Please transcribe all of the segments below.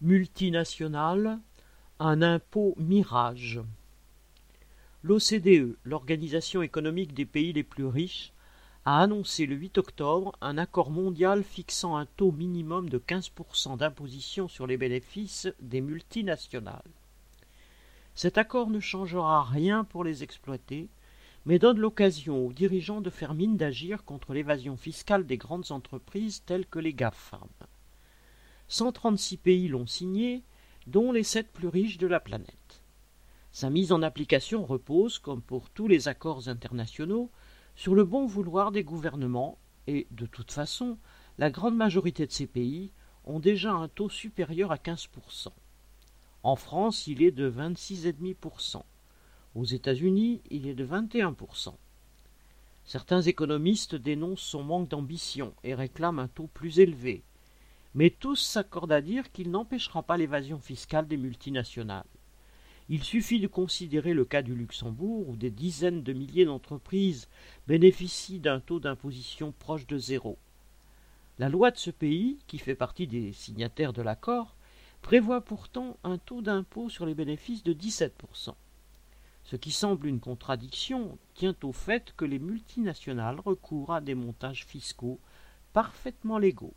Multinationales, un impôt mirage. L'OCDE, l'Organisation économique des pays les plus riches, a annoncé le 8 octobre un accord mondial fixant un taux minimum de 15% d'imposition sur les bénéfices des multinationales. Cet accord ne changera rien pour les exploiter, mais donne l'occasion aux dirigeants de faire mine d'agir contre l'évasion fiscale des grandes entreprises telles que les GAFAM. 136 pays l'ont signé, dont les sept plus riches de la planète. Sa mise en application repose, comme pour tous les accords internationaux, sur le bon vouloir des gouvernements et, de toute façon, la grande majorité de ces pays ont déjà un taux supérieur à 15%. En France, il est de 26,5%. Aux États-Unis, il est de 21%. Certains économistes dénoncent son manque d'ambition et réclament un taux plus élevé, mais tous s'accordent à dire qu'il n'empêchera pas l'évasion fiscale des multinationales. Il suffit de considérer le cas du Luxembourg, où des dizaines de milliers d'entreprises bénéficient d'un taux d'imposition proche de zéro. La loi de ce pays, qui fait partie des signataires de l'accord, prévoit pourtant un taux d'impôt sur les bénéfices de 17%. Ce qui semble une contradiction tient au fait que les multinationales recourent à des montages fiscaux parfaitement légaux.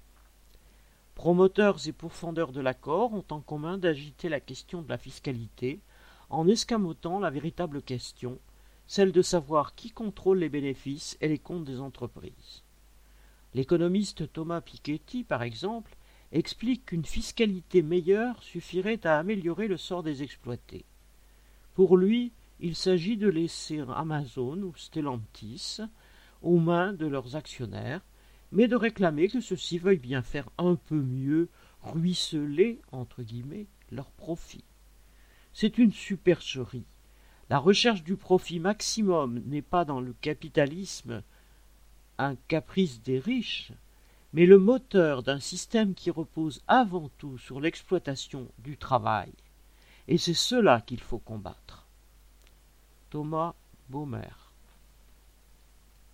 Promoteurs et pourfendeurs de l'accord ont en commun d'agiter la question de la fiscalité en escamotant la véritable question, celle de savoir qui contrôle les bénéfices et les comptes des entreprises. L'économiste Thomas Piketty, par exemple, explique qu'une fiscalité meilleure suffirait à améliorer le sort des exploités. Pour lui, il s'agit de laisser Amazon ou Stellantis aux mains de leurs actionnaires, mais de réclamer que ceux-ci veuillent bien faire un peu mieux ruisseler entre guillemets leurs profits. C'est une supercherie. La recherche du profit maximum n'est pas dans le capitalisme un caprice des riches, mais le moteur d'un système qui repose avant tout sur l'exploitation du travail. Et c'est cela qu'il faut combattre. Thomas Baumer